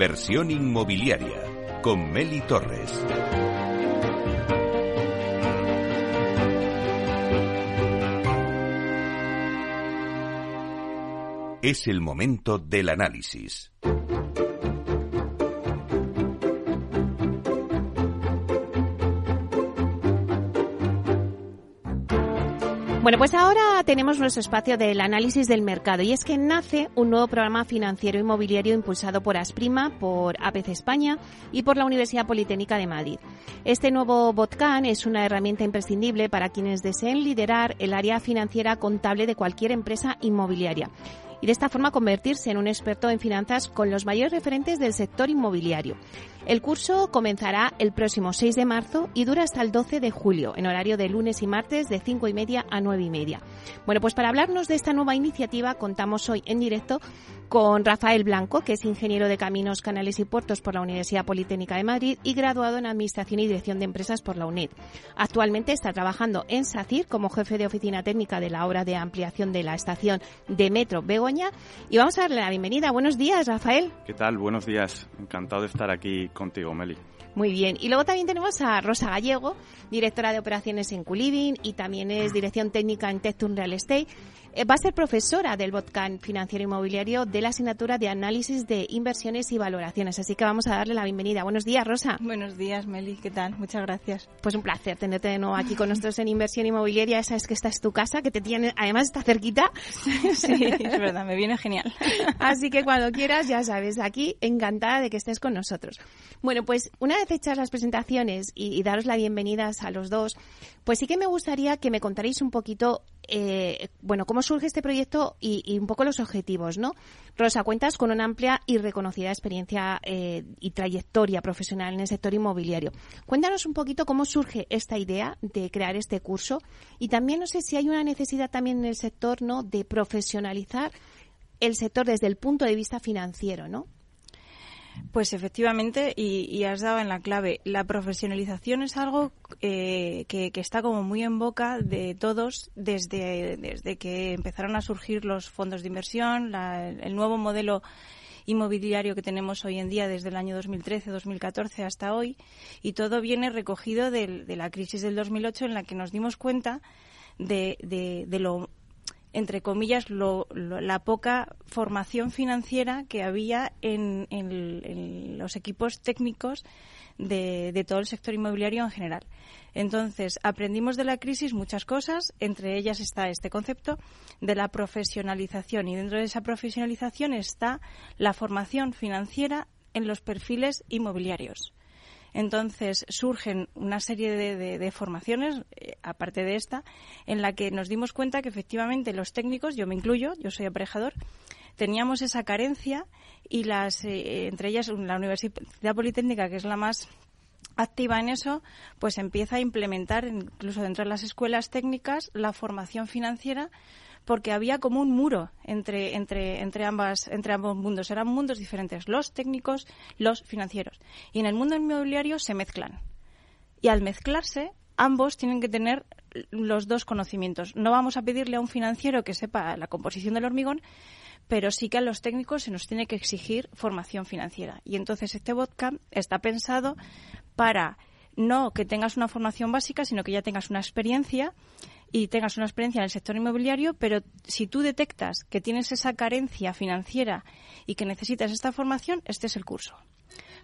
Inversión inmobiliaria con Meli Torres. Es el momento del análisis. Bueno, pues ahora tenemos nuestro espacio del análisis del mercado y es que nace un nuevo programa financiero inmobiliario impulsado por Asprima, por APC España y por la Universidad Politécnica de Madrid. Este nuevo BotCan es una herramienta imprescindible para quienes deseen liderar el área financiera contable de cualquier empresa inmobiliaria y de esta forma convertirse en un experto en finanzas con los mayores referentes del sector inmobiliario. El curso comenzará el próximo 6 de marzo y dura hasta el 12 de julio, en horario de lunes y martes de 5 y media a 9 y media. Bueno, pues para hablarnos de esta nueva iniciativa contamos hoy en directo con Rafael Blanco, que es ingeniero de Caminos, Canales y Puertos por la Universidad Politécnica de Madrid y graduado en Administración y Dirección de Empresas por la UNED. Actualmente está trabajando en SACIR como jefe de oficina técnica de la obra de ampliación de la estación de Metro Begoña. Y vamos a darle la bienvenida. Buenos días, Rafael. ¿Qué tal? Buenos días. Encantado de estar aquí contigo, Meli. Muy bien. Y luego también tenemos a Rosa Gallego, directora de operaciones en Culiving y también es dirección técnica en Tectum Real Estate. Eh, va a ser profesora del Botcan Financiero Inmobiliario de la asignatura de Análisis de Inversiones y Valoraciones. Así que vamos a darle la bienvenida. Buenos días, Rosa. Buenos días, Meli. ¿Qué tal? Muchas gracias. Pues un placer tenerte de nuevo aquí con nosotros en Inversión Inmobiliaria. Esa es que esta es tu casa, que te tiene, además está cerquita. Sí, es verdad, me viene genial. Así que cuando quieras, ya sabes, aquí encantada de que estés con nosotros. Bueno, pues una vez hechas las presentaciones y, y daros la bienvenida a los dos, pues sí que me gustaría que me contarais un poquito, eh, bueno, cómo surge este proyecto y, un poco los objetivos, ¿no? Rosa, cuentas con una amplia y reconocida experiencia eh, y trayectoria profesional en el sector inmobiliario. Cuéntanos un poquito cómo surge esta idea de crear este curso y también no sé si hay una necesidad también en el sector, ¿no?, de profesionalizar el sector desde el punto de vista financiero, ¿no? Pues efectivamente, y, has dado en la clave, la profesionalización es algo eh, que, está como muy en boca de todos desde, desde que empezaron a surgir los fondos de inversión, el nuevo modelo inmobiliario que tenemos hoy en día desde el año 2013-2014 hasta hoy, y todo viene recogido de, la crisis del 2008 en la que nos dimos cuenta de, de lo entre comillas, la poca formación financiera que había en, los equipos técnicos de, todo el sector inmobiliario en general. Entonces, aprendimos de la crisis muchas cosas, entre ellas está este concepto de la profesionalización y dentro de esa profesionalización está la formación financiera en los perfiles inmobiliarios. Entonces surgen una serie de, formaciones, eh, aparte de esta, en la que nos dimos cuenta que efectivamente los técnicos, yo me incluyo, yo soy aparejador, teníamos esa carencia y las, eh, entre ellas la Universidad Politécnica, que es la más activa en eso, pues empieza a implementar, incluso dentro de las escuelas técnicas, la formación financiera porque había como un muro entre, entre, entre, ambas, entre ambos mundos. Eran mundos diferentes, los técnicos, los financieros. Y en el mundo inmobiliario se mezclan. Y al mezclarse, ambos tienen que tener los dos conocimientos. No vamos a pedirle a un financiero que sepa la composición del hormigón, pero sí que a los técnicos se nos tiene que exigir formación financiera. Y entonces este bootcamp está pensado para no que tengas una formación básica, sino que ya tengas una experiencia y tengas una experiencia en el sector inmobiliario, pero si tú detectas que tienes esa carencia financiera y que necesitas esta formación, este es el curso.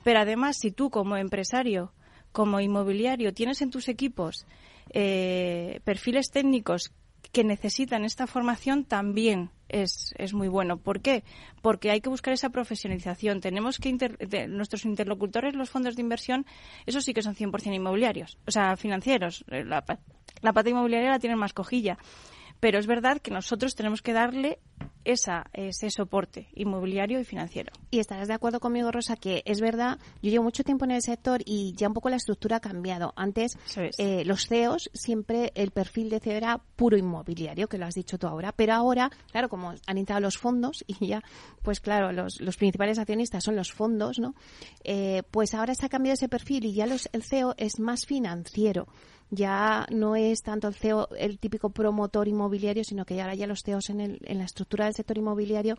Pero además, si tú como empresario, como inmobiliario, tienes en tus equipos eh, perfiles técnicos que necesitan esta formación, también es, es muy bueno. ¿Por qué? Porque hay que buscar esa profesionalización. Tenemos que nuestros interlocutores, los fondos de inversión, esos sí que son 100% inmobiliarios, o sea, financieros. Eh, la, la pata inmobiliaria la tienen más cojilla. Pero es verdad que nosotros tenemos que darle esa, ese soporte inmobiliario y financiero. Y estarás de acuerdo conmigo, Rosa, que es verdad, yo llevo mucho tiempo en el sector y ya un poco la estructura ha cambiado. Antes, eh, los CEOs, siempre el perfil de CEO era puro inmobiliario, que lo has dicho tú ahora, pero ahora, claro, como han entrado los fondos y ya, pues claro, los, los principales accionistas son los fondos, ¿no? Eh, pues ahora se ha cambiado ese perfil y ya los, el CEO es más financiero ya no es tanto el CEO el típico promotor inmobiliario, sino que ahora ya los CEOs en, el, en la estructura del sector inmobiliario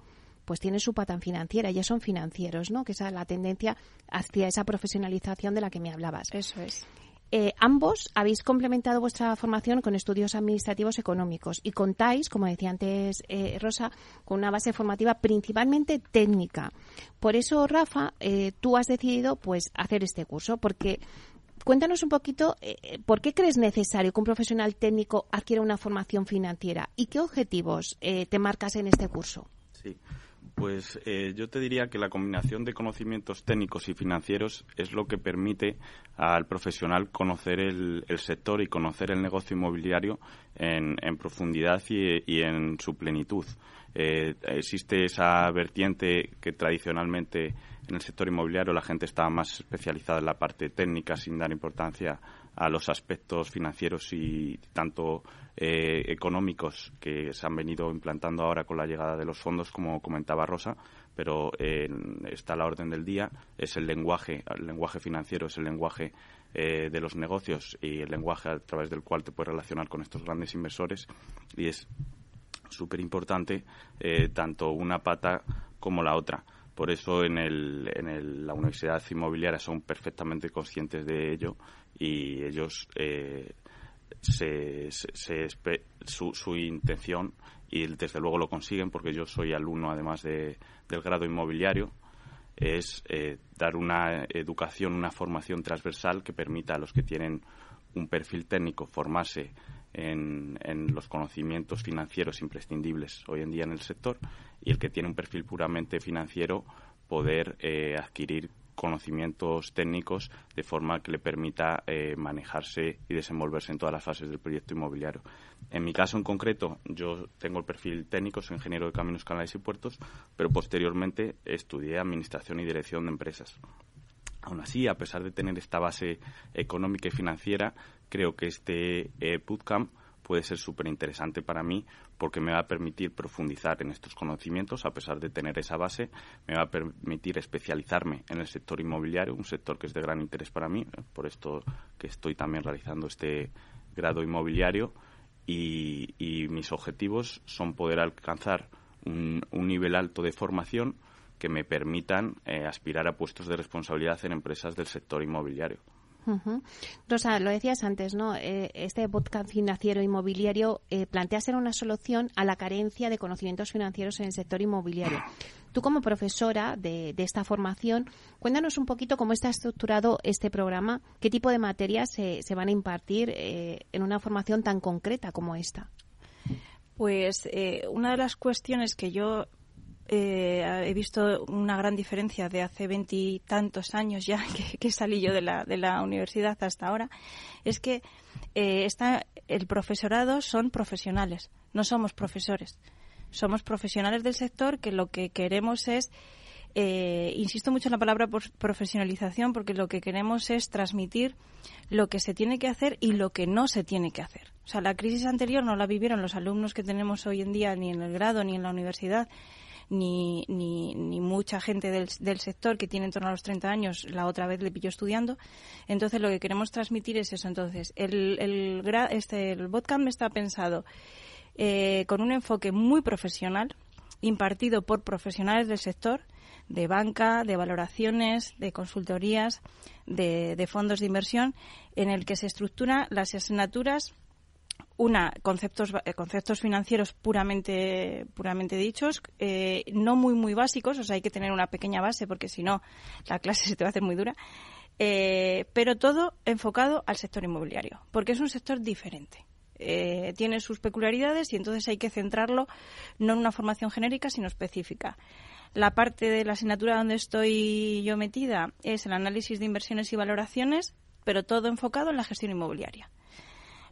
pues tienen su pata financiera, ya son financieros, ¿no? Que esa es la tendencia hacia esa profesionalización de la que me hablabas. Eso es. Eh, ambos habéis complementado vuestra formación con estudios administrativos económicos y contáis, como decía antes eh, Rosa, con una base formativa principalmente técnica. Por eso, Rafa, eh, tú has decidido pues hacer este curso, porque cuéntanos un poquito por qué crees necesario que un profesional técnico adquiera una formación financiera y qué objetivos te marcas en este curso. Sí. Pues eh, yo te diría que la combinación de conocimientos técnicos y financieros es lo que permite al profesional conocer el, sector y conocer el negocio inmobiliario en, profundidad y, en su plenitud. Eh, existe esa vertiente que tradicionalmente en el sector inmobiliario la gente está más especializada en la parte técnica sin dar importancia a los aspectos financieros y tanto eh, económicos que se han venido implantando ahora con la llegada de los fondos, como comentaba Rosa, pero eh, está a la orden del día, es el lenguaje, el lenguaje financiero es el lenguaje eh, de los negocios y el lenguaje a través del cual te puedes relacionar con estos grandes inversores y es súper importante tanto una pata como la otra. Por eso en, el, en la Universidad Inmobiliaria son perfectamente conscientes de ello y ellos eh, se, su, intención y desde luego lo consiguen porque yo soy alumno además de, del grado inmobiliario es eh, dar una educación, una formación transversal que permita a los que tienen un perfil técnico formarse en, los conocimientos financieros imprescindibles hoy en día en el sector y el que tiene un perfil puramente financiero poder eh, adquirir conocimientos técnicos de forma que le permita eh, manejarse y desenvolverse en todas las fases del proyecto inmobiliario. En mi caso en concreto, yo tengo el perfil técnico, soy ingeniero de caminos, canales y puertos, pero posteriormente estudié administración y dirección de empresas. Aún así, a pesar de tener esta base económica y financiera, creo que este eh, bootcamp puede ser súper interesante para mí porque me va a permitir profundizar en estos conocimientos. A pesar de tener esa base, me va a permitir especializarme en el sector inmobiliario, un sector que es de gran interés para mí, eh, por esto que estoy también realizando este grado inmobiliario. Y, mis objetivos son poder alcanzar un, nivel alto de formación que me permitan eh, aspirar a puestos de responsabilidad en empresas del sector inmobiliario. Rosa, lo decías antes, ¿no? Eh, este podcast financiero inmobiliario eh, plantea ser una solución a la carencia de conocimientos financieros en el sector inmobiliario. Tú, como profesora de, esta formación, cuéntanos un poquito cómo está estructurado este programa, qué tipo de materias se, van a impartir eh, en una formación tan concreta como esta. Pues una de las cuestiones que yo eh, he visto una gran diferencia de hace veintitantos años ya que, salí yo de la, de la universidad hasta ahora, es que eh, está, el profesorado son profesionales, no somos profesores. Somos profesionales del sector que lo que queremos es, eh, insisto mucho en la palabra profesionalización, porque lo que queremos es transmitir lo que se tiene que hacer y lo que no se tiene que hacer. O sea, la crisis anterior no la vivieron los alumnos que tenemos hoy en día ni en el grado ni en la universidad ni, ni, ni mucha gente del, del, sector que tiene en torno a los 30 años la otra vez le pilló estudiando. Entonces lo que queremos transmitir es eso. Entonces el, el, este, el bootcamp está pensado eh, con un enfoque muy profesional, impartido por profesionales del sector, de banca, de valoraciones, de consultorías, de, de fondos de inversión, en el que se estructura las asignaturas una conceptos eh, conceptos financieros puramente puramente dichos eh, no muy muy básicos o sea hay que tener una pequeña base porque si no la clase se te va a hacer muy dura eh, pero todo enfocado al sector inmobiliario porque es un sector diferente. Tiene sus peculiaridades y entonces hay que centrarlo no en una formación genérica sino específica. La parte de la asignatura donde estoy yo metida es el análisis de inversiones y valoraciones pero todo enfocado en la gestión inmobiliaria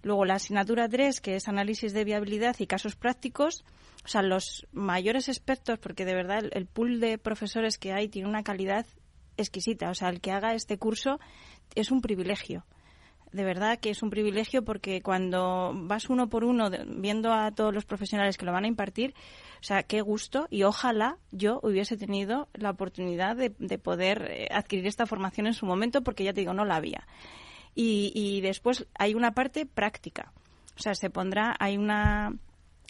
Luego la asignatura 3, que es análisis de viabilidad y casos prácticos. O sea, los mayores expertos, porque de verdad el, pool de profesores que hay tiene una calidad exquisita. O sea, el que haga este curso es un privilegio. De verdad que es un privilegio porque cuando vas uno por uno viendo a todos los profesionales que lo van a impartir, o sea, qué gusto y ojalá yo hubiese tenido la oportunidad de, de poder eh, adquirir esta formación en su momento porque ya te digo, no la había y, después hay una parte práctica. O sea, se pondrá, hay una,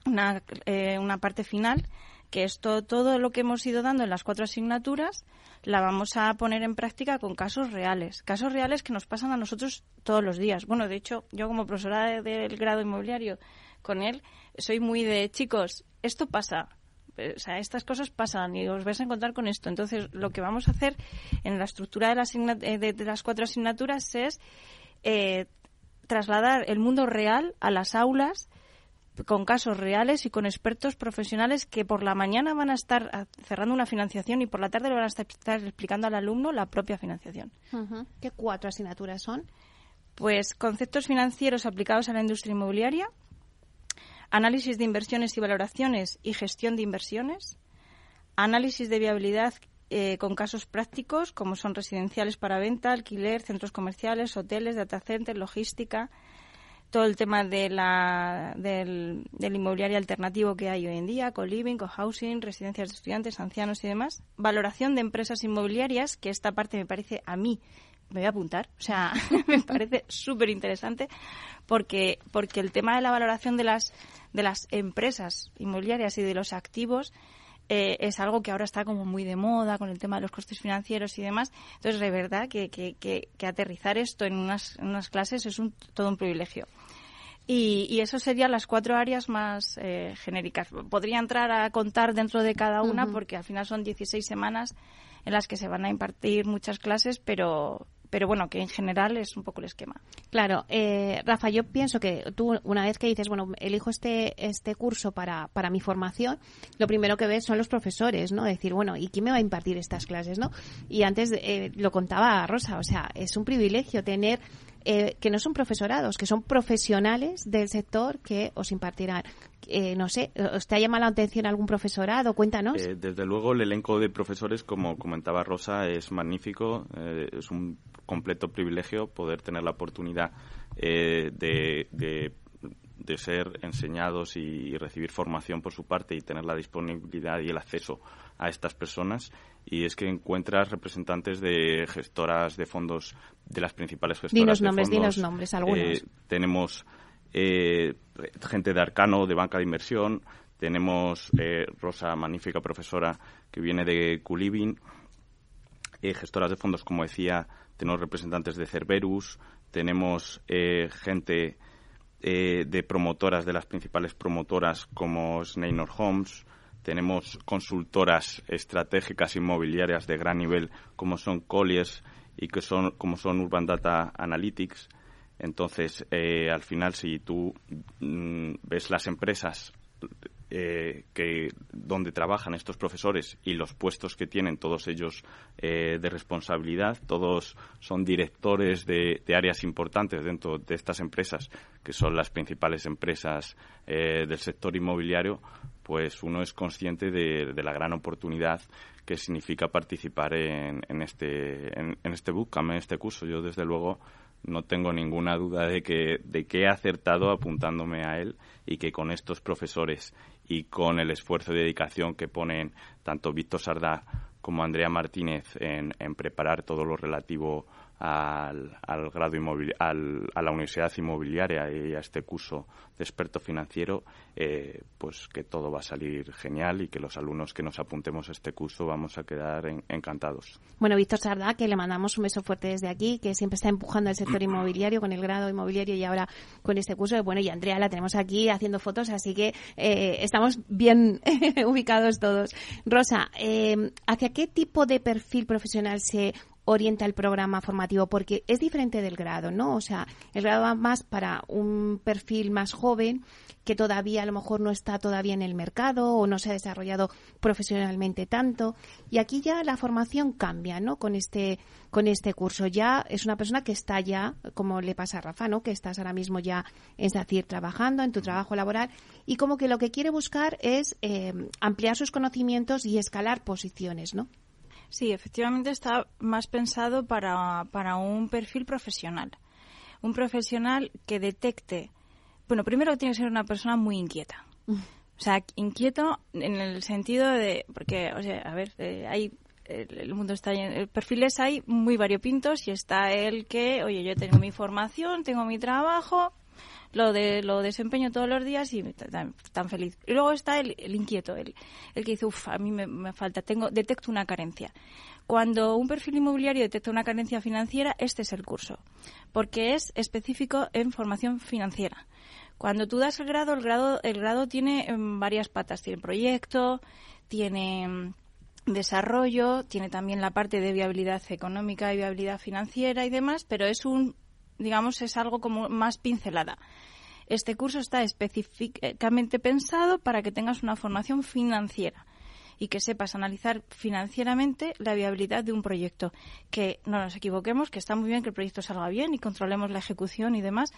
una, eh, una parte final que esto, todo lo que hemos ido dando en las cuatro asignaturas, la vamos a poner en práctica con casos reales. Casos reales que nos pasan a nosotros todos los días. Bueno, de hecho, yo como profesora del grado inmobiliario con él, soy muy de, chicos, esto pasa, o sea, estas cosas pasan y os vais a encontrar con esto. Entonces, lo que vamos a hacer en la estructura de, eh, de, las cuatro asignaturas es eh, trasladar el mundo real a las aulas con casos reales y con expertos profesionales que por la mañana van a estar cerrando una financiación y por la tarde le van a estar, explicando al alumno la propia financiación. ¿Qué cuatro asignaturas son? Pues conceptos financieros aplicados a la industria inmobiliaria, análisis de inversiones y valoraciones y gestión de inversiones, análisis de viabilidad eh, con casos prácticos como son residenciales para venta, alquiler, centros comerciales, hoteles, data centers, logística, todo el tema de la, del, inmobiliario alternativo que hay hoy en día, co-living, co-housing, residencias de estudiantes, ancianos y demás. Valoración de empresas inmobiliarias, que esta parte me parece a mí, me voy a apuntar, o sea, me parece súper interesante porque, porque el tema de la valoración de las, de las empresas inmobiliarias y de los activos eh, es algo que ahora está como muy de moda con el tema de los costes financieros y demás. Entonces, de verdad que, que, que, aterrizar esto en unas, en unas clases es un, todo un privilegio. Y, y eso serían las cuatro áreas más eh, genéricas. Podría entrar a contar dentro de cada una porque al final son 16 semanas en las que se van a impartir muchas clases, pero, pero bueno, que en general es un poco el esquema. Claro, eh, Rafa, yo pienso que tú una vez que dices, bueno, elijo este este curso para, para mi formación, lo primero que ves son los profesores, ¿no? Decir, bueno, ¿y quién me va a impartir estas clases, no? Y antes eh, lo contaba Rosa, o sea, es un privilegio tener eh, que no son profesorados, que son profesionales del sector que os impartirán. Eh, no sé, ¿os te ha llamado la atención algún profesorado? Cuéntanos. Eh, desde luego, el elenco de profesores, como comentaba Rosa, es magnífico. es un completo privilegio poder tener la oportunidad de, de, ser enseñados y, recibir formación por su parte y tener la disponibilidad y el acceso a estas personas y es que encuentras representantes de gestoras de fondos, de las principales gestoras dinos de nombres, fondos. Dinos nombres, algunos. Eh, tenemos eh, gente de Arcano, de banca de inversión, tenemos eh, Rosa, magnífica profesora, que viene de Culibin, gestoras de fondos, como decía, tenemos representantes de Cerberus, tenemos gente de promotoras, de las principales promotoras como Sneynor Homes, tenemos consultoras estratégicas inmobiliarias de gran nivel como son Colliers y que son como son Urban Data Analytics. Entonces, eh, al final, si tú mm, ves las empresas eh, que donde trabajan estos profesores y los puestos que tienen todos ellos eh, de responsabilidad, todos son directores de, áreas importantes dentro de estas empresas, que son las principales empresas del sector inmobiliario, pues uno es consciente de, la gran oportunidad que significa participar en, este en, este bootcamp, en este curso. Yo desde luego no tengo ninguna duda de que de que he acertado apuntándome a él y que con estos profesores y con el esfuerzo y dedicación que ponen tanto Víctor Sardá como Andrea Martínez en, preparar todo lo relativo al, al grado al, a la universidad inmobiliaria y a este curso de experto financiero, eh, pues que todo va a salir genial y que los alumnos que nos apuntemos a este curso vamos a quedar encantados. Bueno, Víctor Sardá, que le mandamos un beso fuerte desde aquí, que siempre está empujando el sector inmobiliario con el grado inmobiliario y ahora con este curso. Bueno, y Andrea la tenemos aquí haciendo fotos, así que eh, estamos bien ubicados todos. Rosa, eh, ¿hacia qué tipo de perfil profesional se orienta el programa formativo, porque es diferente del grado, ¿no? O sea, el grado va más para un perfil más joven que todavía a lo mejor no está todavía en el mercado o no se ha desarrollado profesionalmente tanto. Y aquí ya la formación cambia, ¿no? Con este, con este curso. Ya es una persona que está ya, como le pasa a Rafa, ¿no? Que estás ahora mismo ya, es decir, trabajando en tu trabajo laboral y como que lo que quiere buscar es eh, ampliar sus conocimientos y escalar posiciones, ¿no? Sí, efectivamente está más pensado para, para un perfil profesional. Un profesional que detecte. Bueno, primero tiene que ser una persona muy inquieta. O sea, inquieto en el sentido de. Porque, o sea, a ver, eh, hay. El, mundo está lleno. Perfiles hay muy variopintos y está el que, oye, yo tengo mi formación, tengo mi trabajo, lo de lo desempeño todos los días y tan, feliz. Y luego está el, inquieto, el, el que dice, uff, a mí me, me, falta, tengo, detecto una carencia. Cuando un perfil inmobiliario detecta una carencia financiera, este es el curso, porque es específico en formación financiera. Cuando tú das el grado, el grado, el grado tiene em, varias patas. Tiene proyecto, tiene em, desarrollo, tiene también la parte de viabilidad económica y viabilidad financiera y demás, pero es un, digamos, es algo como más pincelada. Este curso está específicamente pensado para que tengas una formación financiera y que sepas analizar financieramente la viabilidad de un proyecto. Que no nos equivoquemos, que está muy bien que el proyecto salga bien y controlemos la ejecución y demás,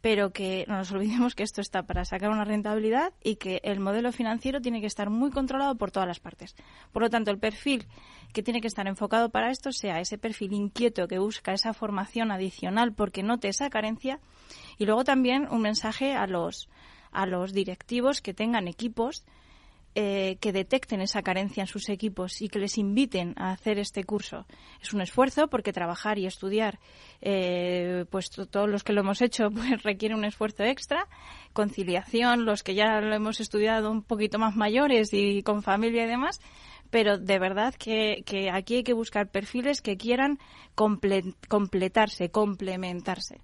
pero que no nos olvidemos que esto está para sacar una rentabilidad y que el modelo financiero tiene que estar muy controlado por todas las partes. Por lo tanto, el perfil que tiene que estar enfocado para esto sea ese perfil inquieto que busca esa formación adicional porque note esa carencia y luego también un mensaje a los a los directivos que tengan equipos eh, que detecten esa carencia en sus equipos y que les inviten a hacer este curso. Es un esfuerzo porque trabajar y estudiar, eh, pues todos los que lo hemos hecho, pues requiere un esfuerzo extra. Conciliación, los que ya lo hemos estudiado un poquito más mayores y con familia y demás. Pero de verdad que, aquí hay que buscar perfiles que quieran completarse, complementarse.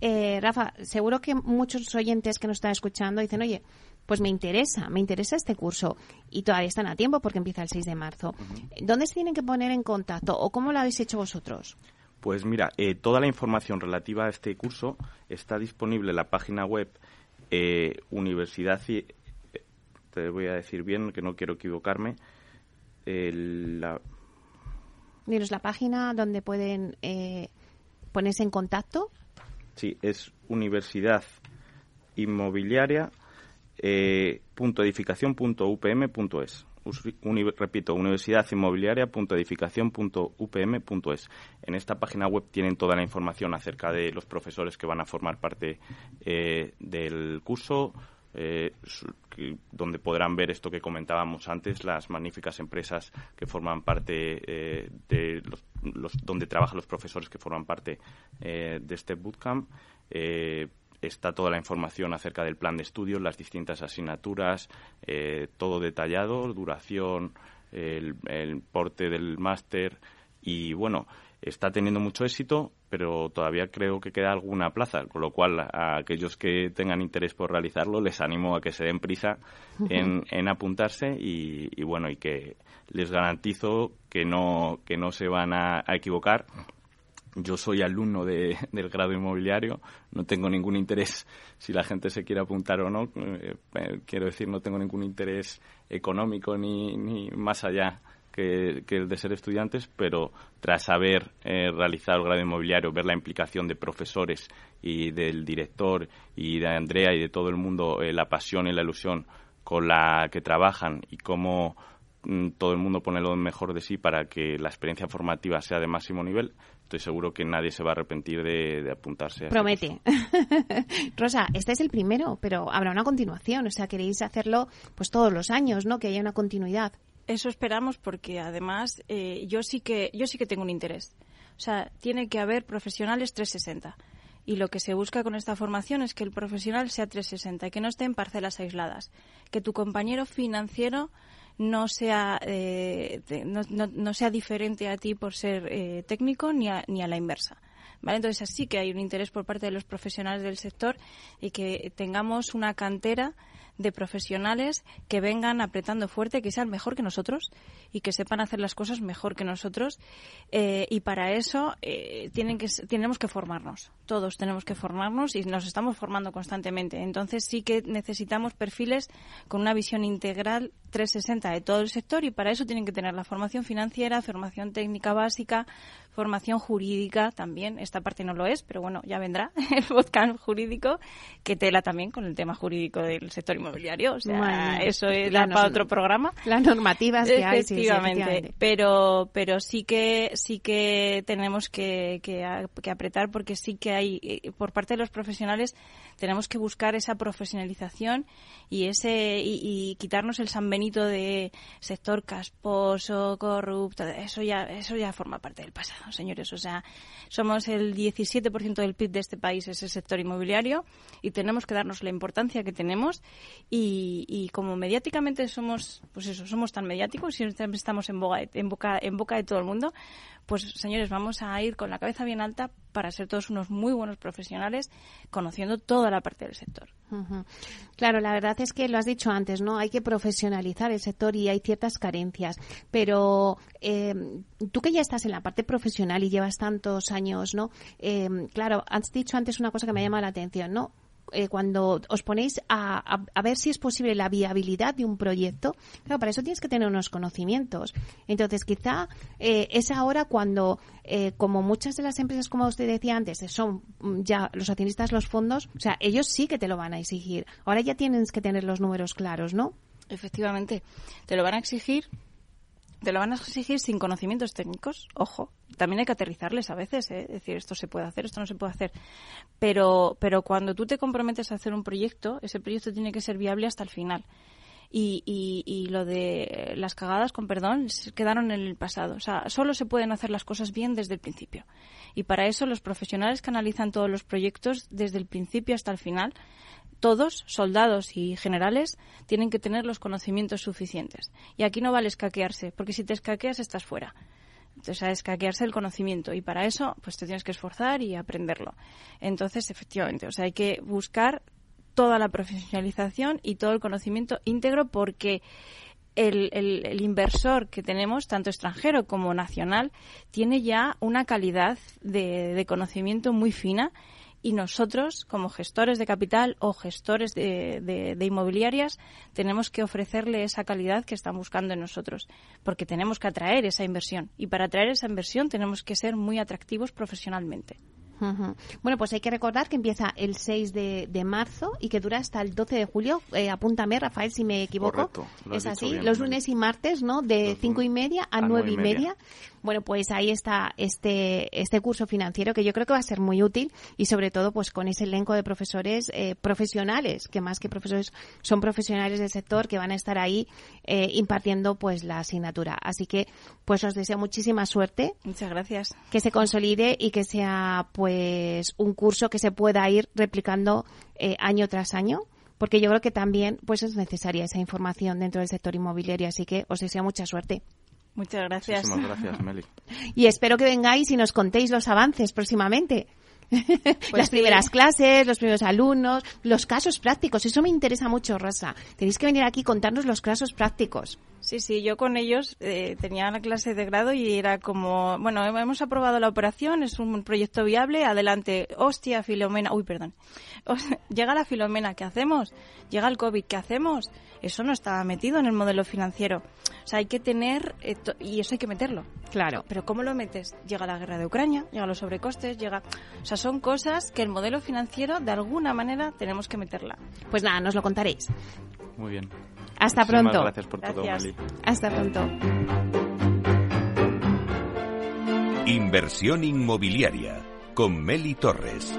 Eh, Rafa, seguro que muchos oyentes que nos están escuchando dicen, oye, pues me interesa, me interesa este curso y todavía están a tiempo porque empieza el 6 de marzo. ¿Dónde se tienen que poner en contacto o cómo lo habéis hecho vosotros? Pues mira, eh, toda la información relativa a este curso está disponible en la página web eh, Universidad y, te voy a decir bien que no quiero equivocarme. la... Dinos la página donde pueden eh, ponerse en contacto. Sí, es Universidad Inmobiliaria eh, punto edificación punto upm es. repito, universidad inmobiliaria punto edificación punto upm es. En esta página web tienen toda la información acerca de los profesores que van a formar parte eh, del curso, eh, donde podrán ver esto que comentábamos antes, las magníficas empresas que forman parte eh, de los, donde trabajan los profesores que forman parte de este bootcamp está toda la información acerca del plan de estudios, las distintas asignaturas, eh, todo detallado, duración, el, porte del máster y bueno, está teniendo mucho éxito, pero todavía creo que queda alguna plaza, con lo cual a aquellos que tengan interés por realizarlo les animo a que se den prisa en, apuntarse y, bueno, y que les garantizo que no, que no se van a equivocar yo soy alumno de, del grado inmobiliario, no tengo ningún interés si la gente se quiere apuntar o no. Eh, eh, quiero decir, no tengo ningún interés económico ni, más allá que, el de ser estudiantes, pero tras haber eh, realizado el grado inmobiliario, ver la implicación de profesores y del director y de Andrea y de todo el mundo, la pasión y la ilusión con la que trabajan y cómo mm, todo el mundo pone lo mejor de sí para que la experiencia formativa sea de máximo nivel, estoy seguro que nadie se va a arrepentir de, apuntarse. A este Promete. Rosa, este es el primero, pero habrá una continuación. O sea, queréis hacerlo pues todos los años, ¿no? Que haya una continuidad. Eso esperamos porque además eh, yo sí que yo sí que tengo un interés. O sea, tiene que haber profesionales 360. Y lo que se busca con esta formación es que el profesional sea 360 y que no esté en parcelas aisladas. Que tu compañero financiero no sea, eh, no, no, sea diferente a ti por ser eh, técnico ni a, ni a la inversa. ¿Vale? Entonces, así que hay un interés por parte de los profesionales del sector y que tengamos una cantera de profesionales que vengan apretando fuerte, que sean mejor que nosotros y que sepan hacer las cosas mejor que nosotros. Eh, y para eso eh, tienen que, tenemos que formarnos. Todos tenemos que formarnos y nos estamos formando constantemente. Entonces sí que necesitamos perfiles con una visión integral 360 de todo el sector y para eso tienen que tener la formación financiera, formación técnica básica, formación jurídica también. Esta parte no lo es, pero bueno, ya vendrá el podcast jurídico que tela también con el tema jurídico del sector inmobiliario. O sea, eso es para otro programa. Las normativas que hay, efectivamente. pero, pero sí que sí que tenemos que, que, apretar porque sí que hay eh, por parte de los profesionales tenemos que buscar esa profesionalización y ese y, quitarnos el San Benito mito de sector casposo, corrupto, eso ya, eso ya forma parte del pasado, señores. O sea, somos el 17% del PIB de este país, es el sector inmobiliario, y tenemos que darnos la importancia que tenemos. Y, y como mediáticamente somos, pues eso, somos tan mediáticos y estamos en, boca, en, boca, en boca de todo el mundo, pues señores, vamos a ir con la cabeza bien alta para ser todos unos muy buenos profesionales, conociendo toda la parte del sector. Claro, la verdad es que lo has dicho antes, ¿no? Hay que profesionalizar el sector y hay ciertas carencias. Pero eh, tú que ya estás en la parte profesional y llevas tantos años, ¿no? Eh, claro, has dicho antes una cosa que me llama la atención, ¿no? Eh, cuando os ponéis a, a, ver si es posible la viabilidad de un proyecto, claro, para eso tienes que tener unos conocimientos. Entonces, quizá eh, es ahora cuando, eh, como muchas de las empresas, como usted decía antes, son mm, ya los accionistas, los fondos, o sea, ellos sí que te lo van a exigir. Ahora ya tienes que tener los números claros, ¿no? Efectivamente, te lo van a exigir te lo van a exigir sin conocimientos técnicos, ojo. También hay que aterrizarles a veces, ¿eh? decir esto se puede hacer, esto no se puede hacer. Pero, pero cuando tú te comprometes a hacer un proyecto, ese proyecto tiene que ser viable hasta el final. Y, y, y, lo de las cagadas, con perdón, quedaron en el pasado. O sea, solo se pueden hacer las cosas bien desde el principio. Y para eso los profesionales que analizan todos los proyectos desde el principio hasta el final todos, soldados y generales, tienen que tener los conocimientos suficientes. Y aquí no vale escaquearse, porque si te escaqueas estás fuera. Entonces, a escaquearse el conocimiento y para eso, pues te tienes que esforzar y aprenderlo. Entonces, efectivamente, o sea, hay que buscar toda la profesionalización y todo el conocimiento íntegro porque el, el, inversor que tenemos, tanto extranjero como nacional, tiene ya una calidad de, de conocimiento muy fina y nosotros, como gestores de capital o gestores de, inmobiliarias, tenemos que ofrecerle esa calidad que están buscando en nosotros, porque tenemos que atraer esa inversión y para atraer esa inversión tenemos que ser muy atractivos profesionalmente. Bueno, pues hay que recordar que empieza el 6 de, marzo y que dura hasta el 12 de julio. Eh, apúntame, Rafael, si me equivoco. es así, los lunes y martes, ¿no? De 5 y media a, nueve y media. Bueno, pues ahí está este, este curso financiero que yo creo que va a ser muy útil y sobre todo pues con ese elenco de profesores eh, profesionales, que más que profesores son profesionales del sector que van a estar ahí eh, impartiendo pues la asignatura. Así que pues os deseo muchísima suerte. Muchas gracias. Que se consolide y que sea pues un curso que se pueda ir replicando eh, año tras año porque yo creo que también pues es necesaria esa información dentro del sector inmobiliario, así que os deseo mucha suerte. Muchas gracias. Muchísimas gracias, Meli. Y espero que vengáis y nos contéis los avances próximamente. Pues las primeras clases, los primeros alumnos, los casos prácticos. Eso me interesa mucho, Rosa. Tenéis que venir aquí y contarnos los casos prácticos. Sí, sí, yo con ellos eh, tenía la clase de grado y era como, bueno, hemos aprobado la operación, es un proyecto viable, adelante, hostia, Filomena, uy, perdón, llega la Filomena, ¿qué hacemos? Llega el COVID, ¿qué hacemos? Eso no estaba metido en el modelo financiero. O sea, hay que tener, y eso hay que meterlo. Claro. Pero ¿cómo lo metes? Llega la guerra de Ucrania, llega los sobrecostes, llega... O sea, son cosas que el modelo financiero, de alguna manera, tenemos que meterla. Pues nada, nos lo contaréis. Muy bien. Hasta pronto. Gracias por todo, Mali. Hasta pronto. Inversión inmobiliaria con Meli Torres.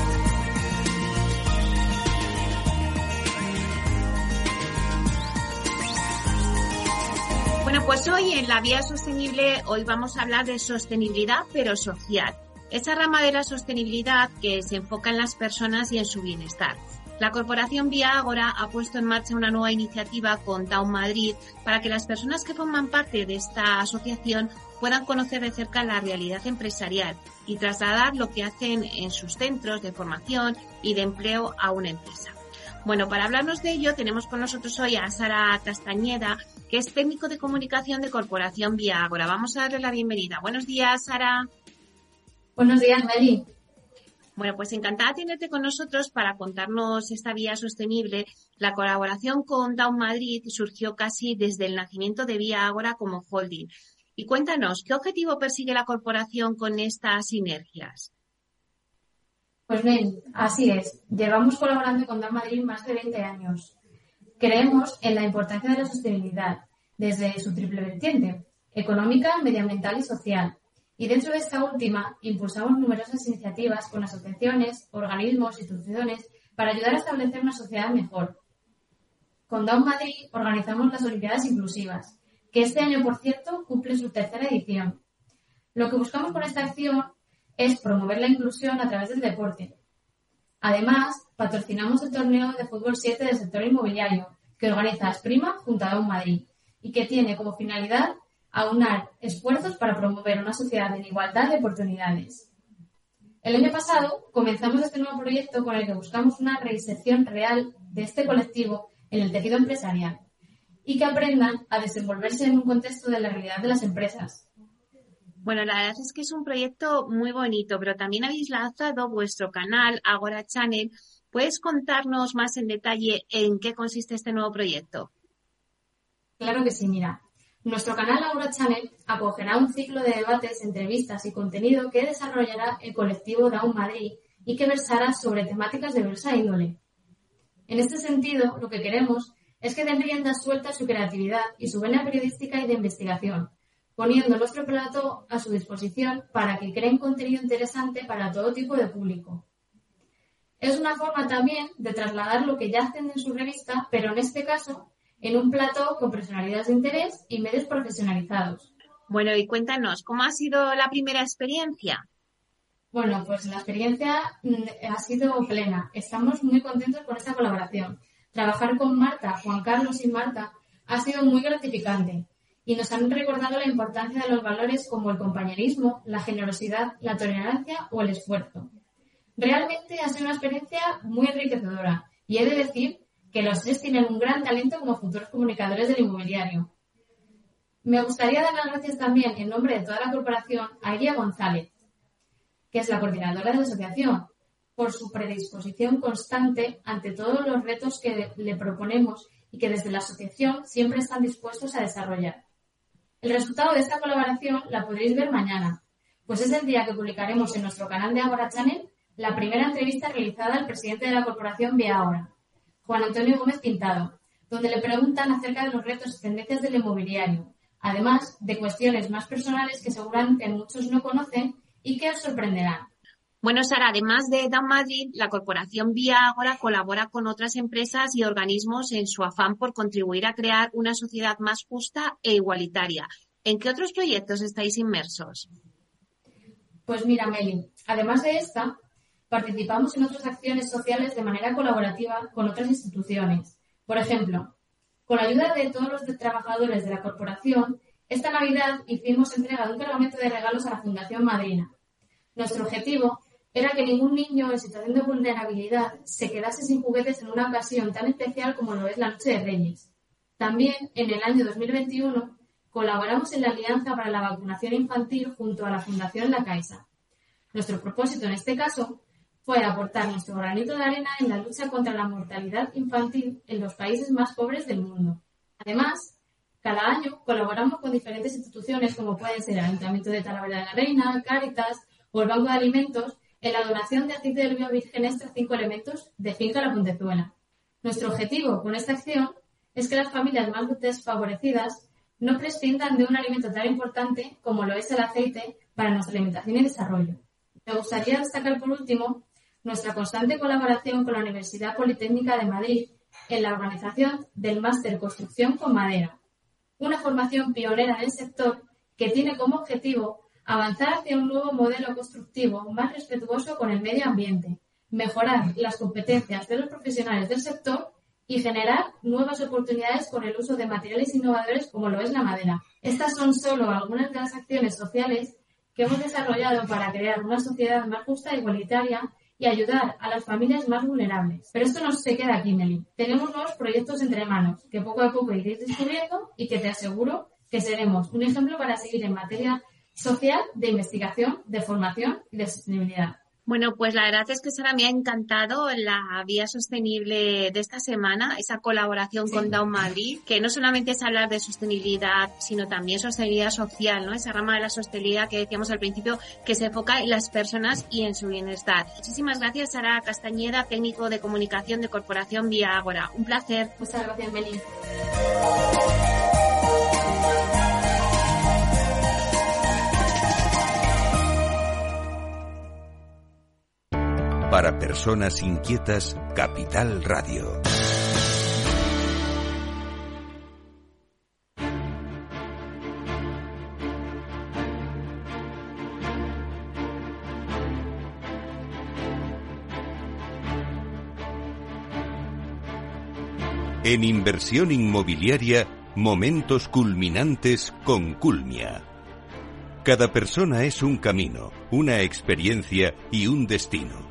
Pues hoy en la vía sostenible, hoy vamos a hablar de sostenibilidad, pero social. Esa rama de la sostenibilidad que se enfoca en las personas y en su bienestar. La corporación Vía Ágora ha puesto en marcha una nueva iniciativa con Town Madrid para que las personas que forman parte de esta asociación puedan conocer de cerca la realidad empresarial y trasladar lo que hacen en sus centros de formación y de empleo a una empresa. Bueno, para hablarnos de ello tenemos con nosotros hoy a Sara Castañeda, que es técnico de comunicación de Corporación Vía Ágora. Vamos a darle la bienvenida. Buenos días, Sara. Buenos días, Meli. Bueno, pues encantada de tenerte con nosotros para contarnos esta vía sostenible. La colaboración con Down Madrid surgió casi desde el nacimiento de Vía Ágora como holding. Y cuéntanos, ¿qué objetivo persigue la corporación con estas sinergias? Pues bien, así es. Llevamos colaborando con DAO Madrid más de 20 años. Creemos en la importancia de la sostenibilidad desde su triple vertiente, económica, medioambiental y social. Y dentro de esta última, impulsamos numerosas iniciativas con asociaciones, organismos, instituciones para ayudar a establecer una sociedad mejor. Con Down Madrid organizamos las Olimpiadas Inclusivas, que este año, por cierto, cumple su tercera edición. Lo que buscamos con esta acción es promover la inclusión a través del deporte. Además, patrocinamos el torneo de fútbol 7 del sector inmobiliario que organiza Asprima junto a Don Madrid y que tiene como finalidad aunar esfuerzos para promover una sociedad en igualdad de oportunidades. El año pasado comenzamos este nuevo proyecto con el que buscamos una reinserción real de este colectivo en el tejido empresarial y que aprendan a desenvolverse en un contexto de la realidad de las empresas, bueno, la verdad es que es un proyecto muy bonito, pero también habéis lanzado vuestro canal Agora Channel. ¿Puedes contarnos más en detalle en qué consiste este nuevo proyecto? Claro que sí, mira. Nuestro canal Agora Channel acogerá un ciclo de debates, entrevistas y contenido que desarrollará el colectivo Down Madrid y que versará sobre temáticas de diversa índole. En este sentido, lo que queremos es que den rienda suelta su creatividad y su vena periodística y de investigación, poniendo nuestro plato a su disposición para que creen contenido interesante para todo tipo de público. Es una forma también de trasladar lo que ya hacen en su revista, pero en este caso en un plato con personalidades de interés y medios profesionalizados. Bueno, y cuéntanos, ¿cómo ha sido la primera experiencia? Bueno, pues la experiencia mm, ha sido plena. Estamos muy contentos con esta colaboración. Trabajar con Marta, Juan Carlos y Marta ha sido muy gratificante y nos han recordado la importancia de los valores como el compañerismo, la generosidad, la tolerancia o el esfuerzo. Realmente ha sido una experiencia muy enriquecedora y he de decir que los tres tienen un gran talento como futuros comunicadores del inmobiliario. Me gustaría dar las gracias también en nombre de toda la corporación a Iria González, que es la coordinadora de la asociación, por su predisposición constante ante todos los retos que le proponemos y que desde la asociación siempre están dispuestos a desarrollar. El resultado de esta colaboración la podréis ver mañana, pues es el día que publicaremos en nuestro canal de Agora Channel la primera entrevista realizada al presidente de la corporación Vía Ahora, Juan Antonio Gómez Pintado, donde le preguntan acerca de los retos y tendencias del inmobiliario, además de cuestiones más personales que seguramente muchos no conocen y que os sorprenderán. Bueno, Sara, además de Down Madrid, la corporación Vía Agora colabora con otras empresas y organismos en su afán por contribuir a crear una sociedad más justa e igualitaria. ¿En qué otros proyectos estáis inmersos? Pues mira, Meli, además de esta, participamos en otras acciones sociales de manera colaborativa con otras instituciones. Por ejemplo, con la ayuda de todos los trabajadores de la corporación, esta Navidad hicimos entrega de un cargamento de regalos a la Fundación Madrina. Nuestro objetivo era que ningún niño en situación de vulnerabilidad se quedase sin juguetes en una ocasión tan especial como lo es la Noche de Reyes. También, en el año 2021, colaboramos en la Alianza para la Vacunación Infantil junto a la Fundación La Caixa. Nuestro propósito en este caso fue aportar nuestro granito de arena en la lucha contra la mortalidad infantil en los países más pobres del mundo. Además, cada año colaboramos con diferentes instituciones como pueden ser el Ayuntamiento de Talavera de la Reina, Cáritas o el Banco de Alimentos en la donación de aceite de oliva virgen extra cinco elementos de Finca La Puntezuela. Nuestro objetivo con esta acción es que las familias más desfavorecidas no prescindan de un alimento tan importante como lo es el aceite para nuestra alimentación y desarrollo. Me gustaría destacar por último nuestra constante colaboración con la Universidad Politécnica de Madrid en la organización del Máster Construcción con Madera, una formación pionera en el sector que tiene como objetivo avanzar hacia un nuevo modelo constructivo más respetuoso con el medio ambiente, mejorar las competencias de los profesionales del sector y generar nuevas oportunidades con el uso de materiales innovadores como lo es la madera. Estas son solo algunas de las acciones sociales que hemos desarrollado para crear una sociedad más justa e igualitaria y ayudar a las familias más vulnerables. Pero esto no se queda aquí, Meli. Tenemos nuevos proyectos entre manos que poco a poco iréis descubriendo y que te aseguro que seremos un ejemplo para seguir en materia social, de investigación, de formación y de sostenibilidad. Bueno, pues la verdad es que Sara me ha encantado la vía sostenible de esta semana, esa colaboración con Down Madrid, que no solamente es hablar de sostenibilidad, sino también sostenibilidad social, ¿no? Esa rama de la sostenibilidad que decíamos al principio, que se enfoca en las personas y en su bienestar. Muchísimas gracias, Sara Castañeda, técnico de comunicación de Corporación Vía Ágora. Un placer. Muchas gracias, Meli. Para personas inquietas, Capital Radio. En inversión inmobiliaria, momentos culminantes con Culmia. Cada persona es un camino, una experiencia y un destino.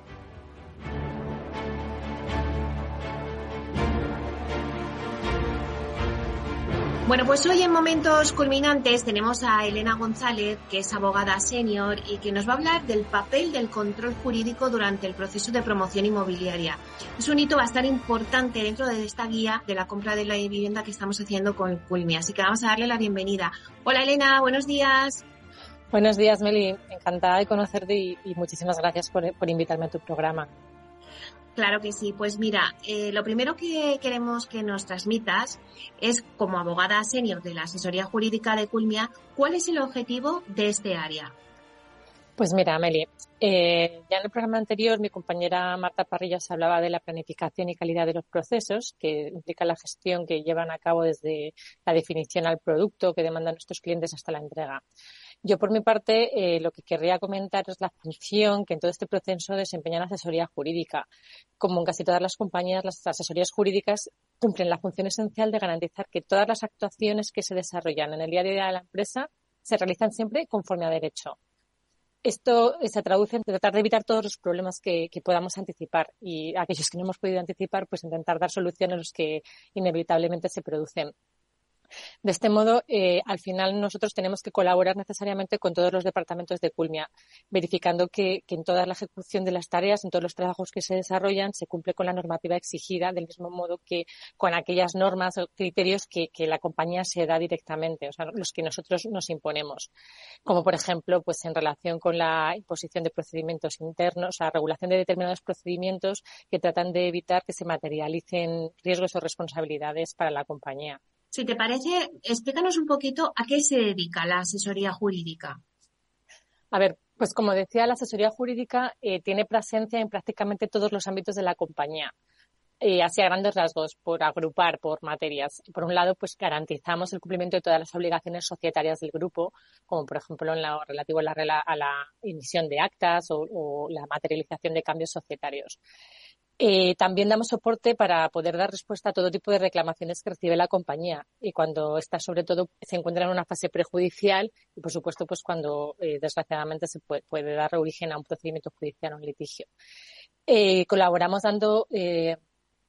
Bueno, pues hoy en Momentos Culminantes tenemos a Elena González, que es abogada senior y que nos va a hablar del papel del control jurídico durante el proceso de promoción inmobiliaria. Es un hito bastante importante dentro de esta guía de la compra de la vivienda que estamos haciendo con Culmi, así que vamos a darle la bienvenida. Hola Elena, buenos días. Buenos días, Meli. Encantada de conocerte y, muchísimas gracias por invitarme a tu programa. Claro que sí. Pues mira, eh, lo primero que queremos que nos transmitas es, como abogada senior de la asesoría jurídica de Culmia, ¿cuál es el objetivo de este área? Pues mira, Amelie, eh, ya en el programa anterior mi compañera Marta Parrillas hablaba de la planificación y calidad de los procesos, que implica la gestión que llevan a cabo desde la definición al producto que demandan nuestros clientes hasta la entrega. Yo, por mi parte, eh, lo que querría comentar es la función que en todo este proceso desempeña la asesoría jurídica. Como en casi todas las compañías, las asesorías jurídicas cumplen la función esencial de garantizar que todas las actuaciones que se desarrollan en el día a día de la empresa se realizan siempre conforme a derecho. Esto se traduce en tratar de evitar todos los problemas que, que, podamos anticipar y aquellos que no hemos podido anticipar, pues intentar dar soluciones a los que inevitablemente se producen. De este modo, eh, al final nosotros tenemos que colaborar necesariamente con todos los departamentos de Culmia, verificando que, en toda la ejecución de las tareas, en todos los trabajos que se desarrollan, se cumple con la normativa exigida, del mismo modo que con aquellas normas o criterios que, la compañía se da directamente, o sea, los que nosotros nos imponemos. Como, por ejemplo, pues en relación con la imposición de procedimientos internos, sea, regulación de determinados procedimientos que tratan de evitar que se materialicen riesgos o responsabilidades para la compañía. Si te parece, explícanos un poquito a qué se dedica la asesoría jurídica. A ver, pues como decía, la asesoría jurídica eh, tiene presencia en prácticamente todos los ámbitos de la compañía. eh, así a grandes rasgos, por agrupar por materias. Por un lado, pues garantizamos el cumplimiento de todas las obligaciones societarias del grupo, como por ejemplo en lo relativo a la, a la emisión de actas o, la materialización de cambios societarios. Eh, también damos soporte para poder dar respuesta a todo tipo de reclamaciones que recibe la compañía y cuando está sobre todo se encuentra en una fase prejudicial y por supuesto pues cuando eh, desgraciadamente se puede, dar origen a un procedimiento judicial o un litigio. Eh, colaboramos dando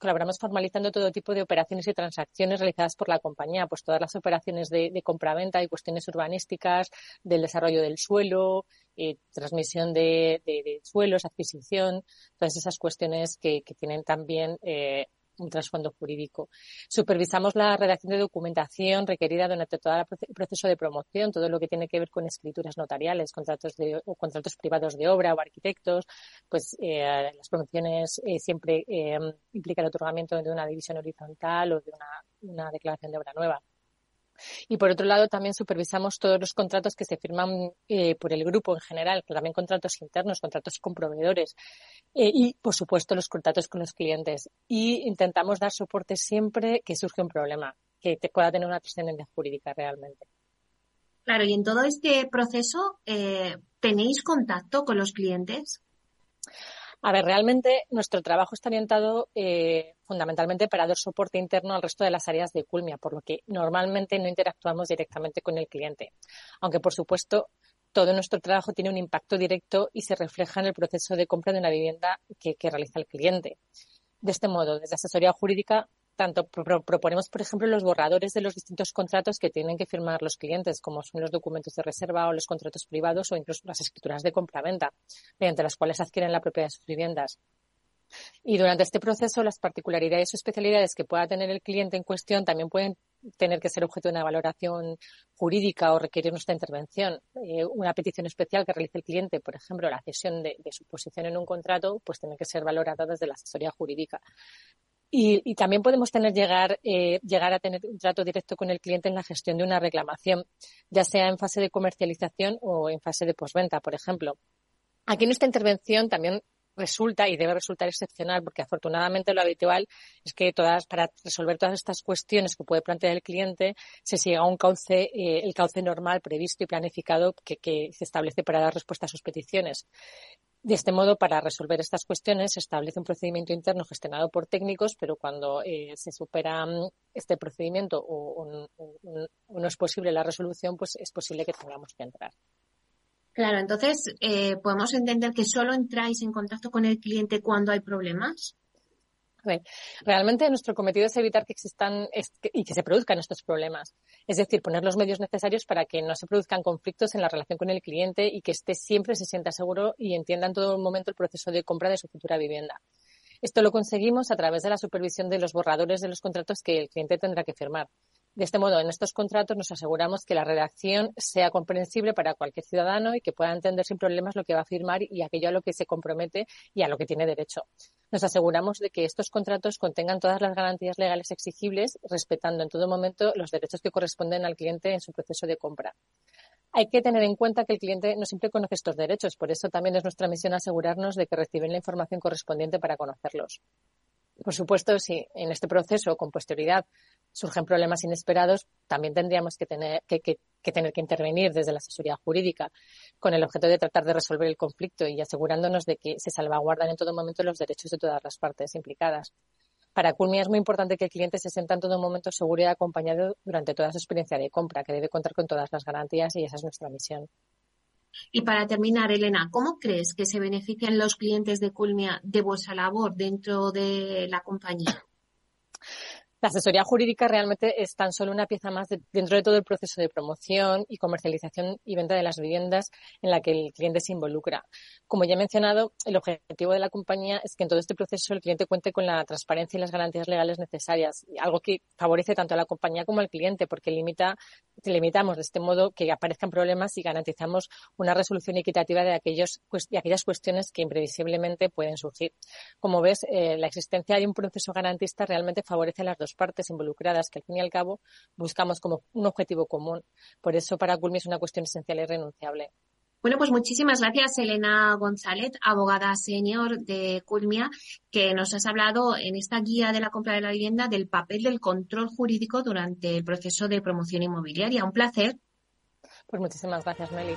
colaboramos formalizando todo tipo de operaciones y transacciones realizadas por la compañía, pues todas las operaciones de, de compraventa y cuestiones urbanísticas, del desarrollo del suelo, eh, transmisión de, de, suelos, adquisición, todas esas cuestiones que, que tienen también eh, un trasfondo jurídico. Supervisamos la redacción de documentación requerida durante todo el proceso de promoción, todo lo que tiene que ver con escrituras notariales, contratos de, o contratos privados de obra o arquitectos, pues eh, las promociones eh, siempre eh, implican el otorgamiento de una división horizontal o de una declaración de obra nueva. Y por otro lado, también supervisamos todos los contratos que se firman eh, por el grupo en general, también contratos internos, contratos con proveedores eh, y, por supuesto, los contratos con los clientes. Y intentamos dar soporte siempre que surge un problema, que te pueda tener una trascendencia jurídica realmente. Claro, y en todo este proceso, eh, ¿tenéis contacto con los clientes? A ver, realmente nuestro trabajo está orientado eh, fundamentalmente para dar soporte interno al resto de las áreas de Culmia, por lo que normalmente no interactuamos directamente con el cliente. Aunque, por supuesto, todo nuestro trabajo tiene un impacto directo y se refleja en el proceso de compra de una vivienda que realiza el cliente. De este modo, desde asesoría jurídica tanto proponemos, por ejemplo, los borradores de los distintos contratos que tienen que firmar los clientes, como son los documentos de reserva o los contratos privados o incluso las escrituras de compra-venta, mediante las cuales adquieren la propiedad de sus viviendas. Y durante este proceso, las particularidades o especialidades que pueda tener el cliente en cuestión también pueden tener que ser objeto de una valoración jurídica o requerir nuestra intervención. Eh, una petición especial que realice el cliente, por ejemplo, la cesión de, de, su posición en un contrato, pues tiene que ser valorada desde la asesoría jurídica. Y, también podemos tener llegar, eh, llegar a tener un trato directo con el cliente en la gestión de una reclamación, ya sea en fase de comercialización o en fase de posventa, por ejemplo. Aquí nuestra intervención también resulta y debe resultar excepcional porque afortunadamente lo habitual es que todas para resolver todas estas cuestiones que puede plantear el cliente se siga un cauce eh, el cauce normal previsto y planificado que, que, se establece para dar respuesta a sus peticiones de este modo, para resolver estas cuestiones, se establece un procedimiento interno gestionado por técnicos, pero cuando eh, se supera mm, este procedimiento o, no es posible la resolución, pues es posible que tengamos que entrar. Claro, entonces, eh, ¿podemos entender que solo entráis en contacto con el cliente cuando hay problemas? Realmente nuestro cometido es evitar que existan y que se produzcan estos problemas. Es decir, poner los medios necesarios para que no se produzcan conflictos en la relación con el cliente y que esté siempre se sienta seguro y entienda en todo momento el proceso de compra de su futura vivienda. Esto lo conseguimos a través de la supervisión de los borradores de los contratos que el cliente tendrá que firmar. De este modo, en estos contratos nos aseguramos que la redacción sea comprensible para cualquier ciudadano y que pueda entender sin problemas lo que va a firmar y aquello a lo que se compromete y a lo que tiene derecho. Nos aseguramos de que estos contratos contengan todas las garantías legales exigibles, respetando en todo momento los derechos que corresponden al cliente en su proceso de compra. Hay que tener en cuenta que el cliente no siempre conoce estos derechos, por eso también es nuestra misión asegurarnos de que reciben la información correspondiente para conocerlos. Por supuesto, si en este proceso, con posterioridad, surgen problemas inesperados, también tendríamos que tener que, tener que intervenir desde la asesoría jurídica con el objeto de tratar de resolver el conflicto y asegurándonos de que se salvaguardan en todo momento los derechos de todas las partes implicadas. Para Culmia es muy importante que el cliente se sienta en todo momento seguro y acompañado durante toda su experiencia de compra, que debe contar con todas las garantías y esa es nuestra misión. Y para terminar, Elena, ¿cómo crees que se benefician los clientes de Culmia de vuestra labor dentro de la compañía? La asesoría jurídica realmente es tan solo una pieza más dentro de todo el proceso de promoción y comercialización y venta de las viviendas en la que el cliente se involucra. Como ya he mencionado, el objetivo de la compañía es que en todo este proceso el cliente cuente con la transparencia y las garantías legales necesarias, algo que favorece tanto a la compañía como al cliente, porque limita, limitamos de este modo que aparezcan problemas y garantizamos una resolución equitativa de, aquellos, de aquellas cuestiones que imprevisiblemente pueden surgir. Como ves, eh, la existencia de un proceso garantista realmente favorece a las dos partes involucradas que al fin y al cabo buscamos como un objetivo común. Por eso para Culmi es una cuestión esencial y renunciable. Bueno, pues muchísimas gracias, Elena González, abogada senior de Culmia, que nos has hablado en esta guía de la compra de la vivienda del papel del control jurídico durante el proceso de promoción inmobiliaria. Un placer. Pues muchísimas gracias, Meli.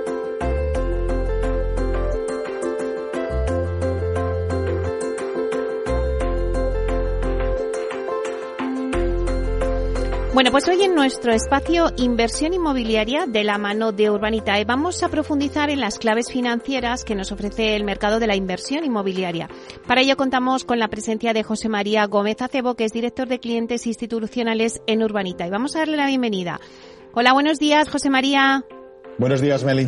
Bueno, pues hoy en nuestro espacio Inversión Inmobiliaria de la mano de Urbanitae vamos a profundizar en las claves financieras que nos ofrece el mercado de la inversión inmobiliaria. Para ello contamos con la presencia de José María Gómez Acebo, que es director de clientes institucionales en Urbanitae. Vamos a darle la bienvenida. Hola, buenos días, José María. Buenos días, Meli.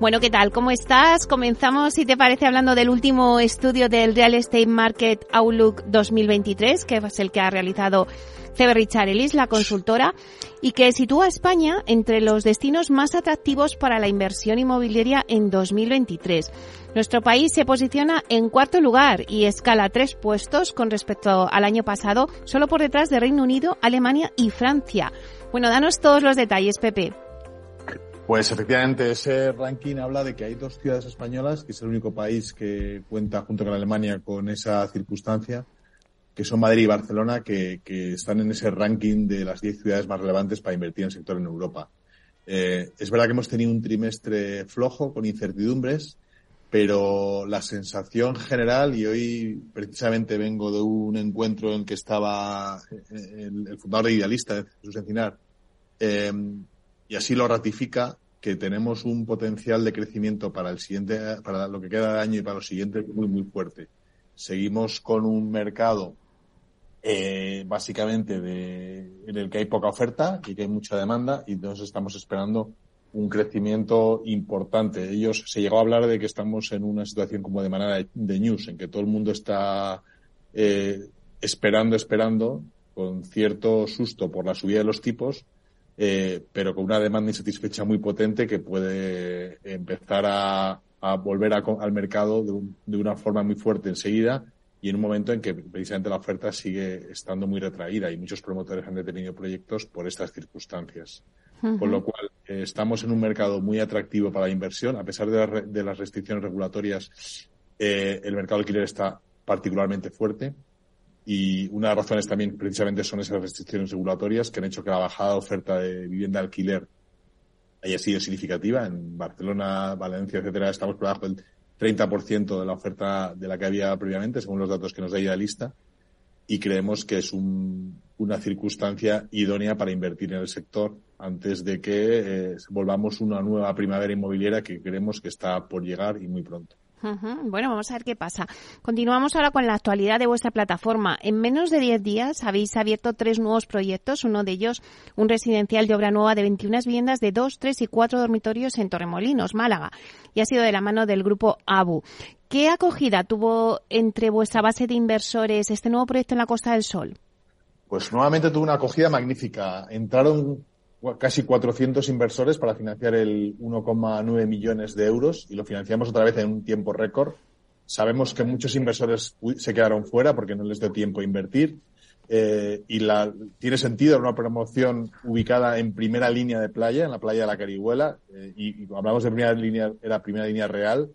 Bueno, ¿qué tal? ¿Cómo estás? Comenzamos, si te parece, hablando del último estudio del Real Estate Market Outlook 2023, que es el que ha realizado CB Ellis, la consultora, y que sitúa a España entre los destinos más atractivos para la inversión inmobiliaria en 2023. Nuestro país se posiciona en cuarto lugar y escala tres puestos con respecto al año pasado, solo por detrás de Reino Unido, Alemania y Francia. Bueno, danos todos los detalles, Pepe. Pues efectivamente, ese ranking habla de que hay dos ciudades españolas, que es el único país que cuenta junto con Alemania con esa circunstancia, que son Madrid y Barcelona, que, están en ese ranking de las 10 ciudades más relevantes para invertir en el sector en Europa. Eh, es verdad que hemos tenido un trimestre flojo, con incertidumbres, pero la sensación general, y hoy precisamente vengo de un encuentro en que estaba el, fundador de Idealista, Jesús Encinar, eh, y así lo ratifica, que tenemos un potencial de crecimiento para el siguiente, para lo que queda de año y para los siguientes muy, muy fuerte. Seguimos con un mercado eh, básicamente de, en el que hay poca oferta y que hay mucha demanda y entonces estamos esperando un crecimiento importante. Ellos se llegó a hablar de que estamos en una situación como de manera de, news, en que todo el mundo está eh, esperando, esperando, con cierto susto por la subida de los tipos, eh, pero con una demanda insatisfecha muy potente que puede empezar a, a volver al mercado de, de, una forma muy fuerte enseguida y en un momento en que precisamente la oferta sigue estando muy retraída y muchos promotores han detenido proyectos por estas circunstancias. Con lo cual, eh, estamos en un mercado muy atractivo para la inversión. A pesar de, las restricciones regulatorias, eh, el mercado alquiler está particularmente fuerte. Y una de las razones también precisamente son esas restricciones regulatorias que han hecho que la bajada de oferta de vivienda de alquiler haya sido significativa. En Barcelona, Valencia, etcétera, estamos por debajo del 30% de la oferta de la que había previamente, según los datos que nos da Idealista, y creemos que es una circunstancia idónea para invertir en el sector antes de que eh, volvamos una nueva primavera inmobiliaria que creemos que está por llegar y muy pronto. Bueno, vamos a ver qué pasa. Continuamos ahora con la actualidad de vuestra plataforma. En menos de 10 días habéis abierto tres nuevos proyectos, uno de ellos un residencial de obra nueva de 21 viviendas de 2, 3 y 4 dormitorios en Torremolinos, Málaga, y ha sido de la mano del grupo ABU. ¿Qué acogida tuvo entre vuestra base de inversores este nuevo proyecto en la Costa del Sol? Pues nuevamente tuvo una acogida magnífica. Entraron casi 400 inversores para financiar el 1,9 millones de euros y lo financiamos otra vez en un tiempo récord. Sabemos que muchos inversores se quedaron fuera porque no les dio tiempo a invertir. Eh, y la, tiene sentido una promoción ubicada en primera línea de playa, en la playa de la Carihuela, eh, y, hablamos de primera línea, era primera línea real,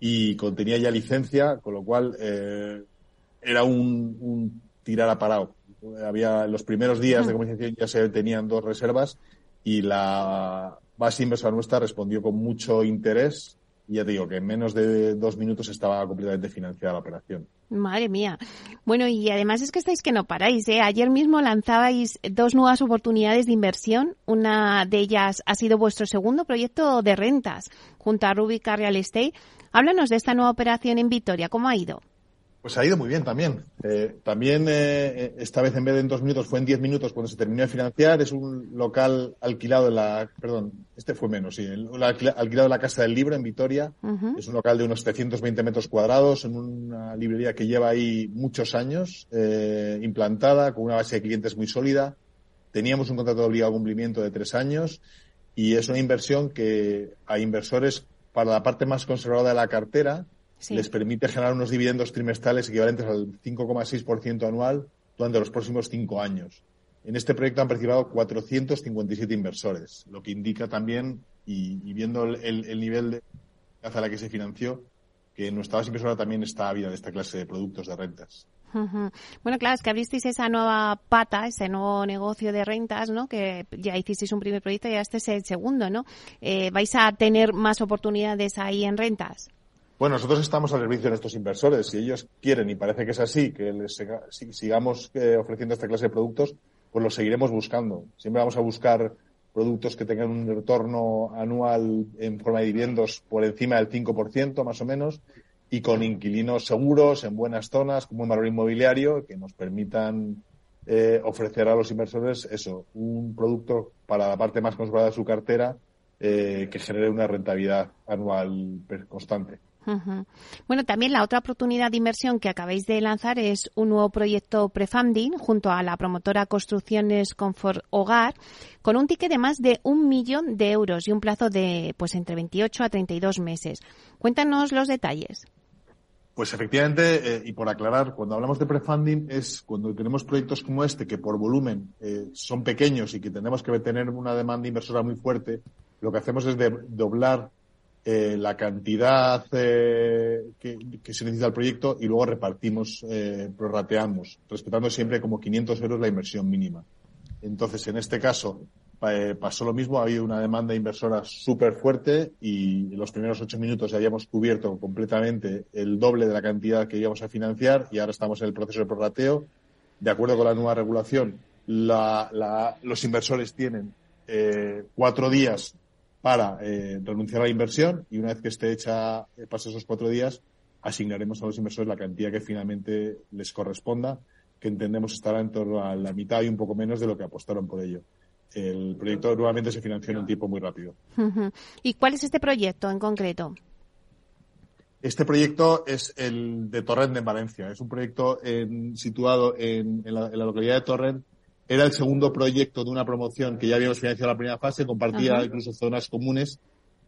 y contenía ya licencia, con lo cual eh, era un, un tirar a parado había los primeros días de comercialización ya se tenían dos reservas y la base inversora nuestra respondió con mucho interés y ya te digo que en menos de dos minutos estaba completamente financiada la operación. Madre mía. Bueno, y además es que estáis que no paráis. ¿eh? Ayer mismo lanzabais dos nuevas oportunidades de inversión. Una de ellas ha sido vuestro segundo proyecto de rentas junto a Rubica Real Estate. Háblanos de esta nueva operación en Vitoria. ¿Cómo ha ido? Pues ha ido muy bien también. Eh, también eh, esta vez en vez de en dos minutos fue en diez minutos cuando se terminó de financiar. Es un local alquilado en la, perdón, este fue menos, sí, el, alquilado en la Casa del Libro en Vitoria. Es un local de unos 320 metros cuadrados en una librería que lleva ahí muchos años, eh, implantada, con una base de clientes muy sólida. Teníamos un contrato de obligado cumplimiento de tres años y es una inversión que a inversores para la parte más conservadora de la cartera les permite generar unos dividendos trimestrales equivalentes al 5,6% anual durante los próximos cinco años. En este proyecto han participado 457 inversores, lo que indica también, y, viendo el, nivel de la que se financió, que nuestra base inversora también está ávida de esta clase de productos de rentas. Bueno, claro, es que abristeis esa nueva pata, ese nuevo negocio de rentas, ¿no? Que ya hicisteis un primer proyecto y este es el segundo, ¿no? Eh, ¿Vais a tener más oportunidades ahí en rentas? Bueno, nosotros estamos al servicio de nuestros inversores. Si ellos quieren, y parece que es así, que les sigamos eh, ofreciendo esta clase de productos, pues los seguiremos buscando. Siempre vamos a buscar productos que tengan un retorno anual en forma de dividendos por encima del 5%, más o menos, y con inquilinos seguros, en buenas zonas, con buen valor inmobiliario, que nos permitan eh, ofrecer a los inversores eso, un producto para la parte más conservada de su cartera eh, que genere una rentabilidad anual constante. Bueno, también la otra oportunidad de inversión que acabáis de lanzar es un nuevo proyecto prefunding junto a la promotora Construcciones Confort Hogar con un ticket de más de un millón de euros y un plazo de pues entre 28 a 32 meses. Cuéntanos los detalles. Pues efectivamente, eh, y por aclarar, cuando hablamos de prefunding es cuando tenemos proyectos como este que por volumen eh, son pequeños y que tenemos que tener una demanda inversora muy fuerte, lo que hacemos es de doblar eh, la cantidad eh, que, se necesita el proyecto y luego repartimos, eh, prorrateamos, respetando siempre como 500 euros la inversión mínima. Entonces, en este caso, eh, pasó lo mismo, ha habido una demanda inversora súper fuerte y en los primeros ocho minutos ya habíamos cubierto completamente el doble de la cantidad que íbamos a financiar y ahora estamos en el proceso de prorrateo. De acuerdo con la nueva regulación, la, la, los inversores tienen eh, cuatro días para eh, renunciar a la inversión y una vez que esté hecha, eh, pasen esos cuatro días, asignaremos a los inversores la cantidad que finalmente les corresponda, que entendemos estará en torno a la mitad y un poco menos de lo que apostaron por ello. El proyecto nuevamente se financió en un tiempo muy rápido. ¿Y cuál es este proyecto en concreto? Este proyecto es el de Torrent en Valencia. Es un proyecto situado en, la, localidad de Torrent era el segundo proyecto de una promoción que ya habíamos financiado la primera fase, compartía incluso zonas comunes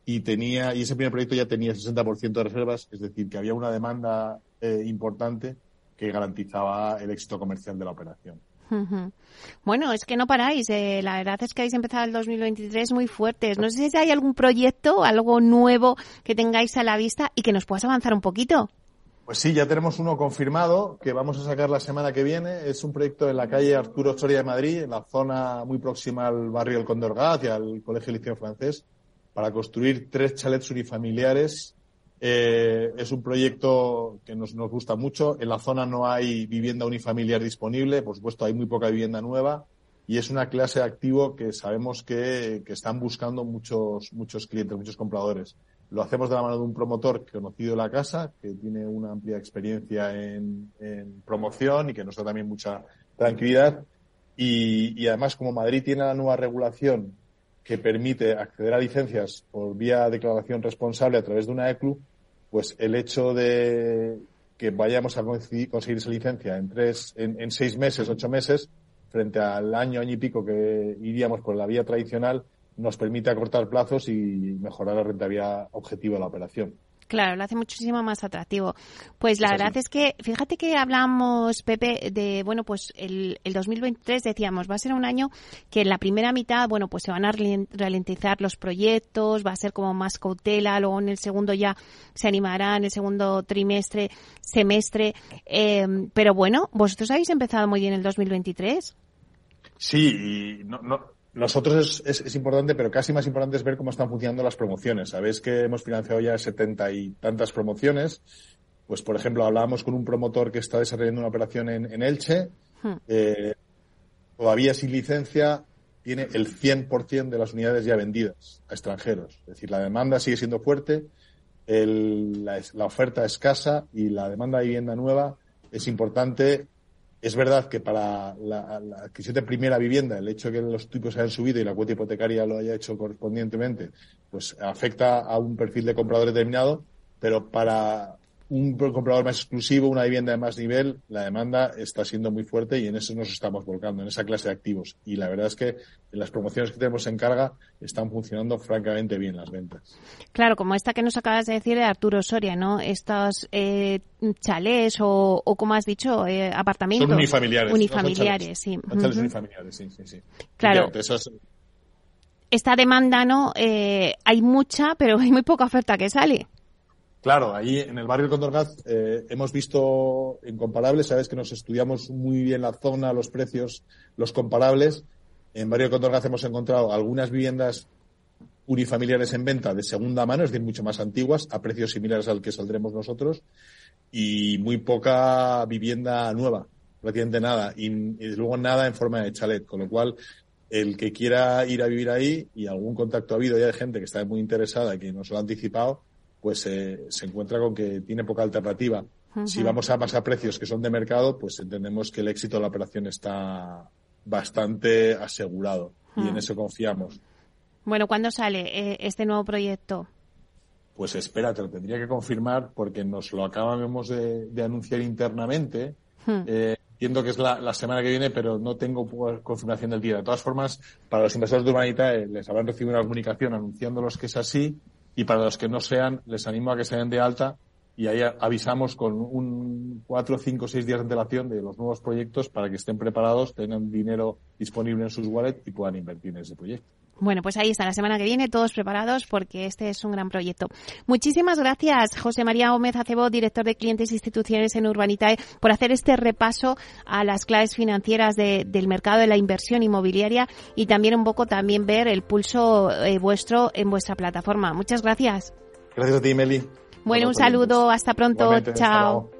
y tenía, y ese primer proyecto ya tenía 60% de reservas, es decir, que había una demanda eh, importante que garantizaba el éxito comercial de la operación. Bueno, es que no paráis. Eh, la verdad es que habéis empezado el 2023 muy fuertes. No sé si hay algún proyecto, algo nuevo que tengáis a la vista y que nos puedas avanzar un poquito. Pues sí, ya tenemos uno confirmado que vamos a sacar la semana que viene. Es un proyecto en la calle Arturo Soria de Madrid, en la zona muy próxima al barrio del Condorgat y al Colegio Liceo Francés, para construir tres chalets unifamiliares. Eh, es un proyecto que nos, nos gusta mucho. En la zona no hay vivienda unifamiliar disponible, por supuesto hay muy poca vivienda nueva y es una clase de activo que sabemos que, que están buscando muchos, muchos clientes, muchos compradores. Lo hacemos de la mano de un promotor conocido de la casa, que tiene una amplia experiencia en, promoción y que nos da también mucha tranquilidad. Y, además, como Madrid tiene la nueva regulación que permite acceder a licencias por vía declaración responsable a través de una ECLU, pues el hecho de que vayamos a conseguir esa licencia en tres, en seis meses, ocho meses, frente al año, año y pico que iríamos por la vía tradicional, nos permite acortar plazos y mejorar la rentabilidad objetiva de la operación. Claro, lo hace muchísimo más atractivo. Pues la verdad es que, fíjate que hablamos, Pepe, de, bueno, pues el, el 2023 decíamos, va a ser un año que en la primera mitad, bueno, pues se van a ralentizar los proyectos, va a ser como más cautela, luego en el segundo ya se animará, en el segundo trimestre, semestre. Eh, pero bueno, vosotros habéis empezado muy bien el 2023. Sí, y no, no, nosotros es, es, importante, pero casi más importante es ver cómo están funcionando las promociones. Sabéis que hemos financiado ya setenta y tantas promociones. Pues, por ejemplo, hablábamos con un promotor que está desarrollando una operación en, Elche. Hmm. Eh, todavía sin licencia, tiene el 100% de las unidades ya vendidas a extranjeros. Es decir, la demanda sigue siendo fuerte, el, la, la, oferta escasa y la demanda de vivienda nueva es importante. Es verdad que para la, la, adquisición de primera vivienda, el hecho de que los tipos hayan subido y la cuota hipotecaria lo haya hecho correspondientemente, pues afecta a un perfil de comprador determinado, pero para un comprador más exclusivo, una vivienda de más nivel, la demanda está siendo muy fuerte y en eso nos estamos volcando, en esa clase de activos. Y la verdad es que las promociones que tenemos en carga están funcionando francamente bien las ventas. Claro, como esta que nos acabas de decir de Arturo Soria, ¿no? Estos eh, chalés o, como has dicho, eh, apartamentos. Son unifamiliares. Unifamiliares, sí. chalés unifamiliares, sí, sí, sí. Claro. Esta demanda, ¿no? Eh, hay mucha, pero hay muy poca oferta que sale. Claro, ahí en el barrio de Condorgaz eh, hemos visto incomparables, sabes que nos estudiamos muy bien la zona, los precios, los comparables. En barrio de Condorgaz hemos encontrado algunas viviendas unifamiliares en venta de segunda mano, es decir, mucho más antiguas, a precios similares al que saldremos nosotros, y muy poca vivienda nueva, prácticamente nada, y, y luego nada en forma de chalet, con lo cual el que quiera ir a vivir ahí, y algún contacto ha habido ya de gente que está muy interesada y que nos lo ha anticipado, pues eh, se encuentra con que tiene poca alternativa. Si vamos a pasar precios que son de mercado, pues entendemos que el éxito de la operación está bastante asegurado y en eso confiamos. Bueno, ¿cuándo sale eh, este nuevo proyecto? Pues espera, te lo tendría que confirmar porque nos lo acabamos de, anunciar internamente. Eh, entiendo que es la, semana que viene, pero no tengo confirmación del día. De todas formas, para los inversores de Urbanitae les habrán recibido una comunicación anunciándolos que es así y para los que no sean, les animo a que se den de alta y ahí avisamos con un cuatro, cinco, seis días de antelación de los nuevos proyectos para que estén preparados, tengan dinero disponible en sus wallets y puedan invertir en ese proyecto. Bueno, pues ahí está, la semana que viene todos preparados porque este es un gran proyecto. Muchísimas gracias, José María Gómez Acebo, director de clientes e instituciones en Urbanitae, por hacer este repaso a las claves financieras del mercado de la inversión inmobiliaria y también un poco también ver el pulso eh, vuestro en vuestra plataforma. Muchas gracias. Gracias a ti, Meli. Bueno, un saludo, hasta pronto, chao.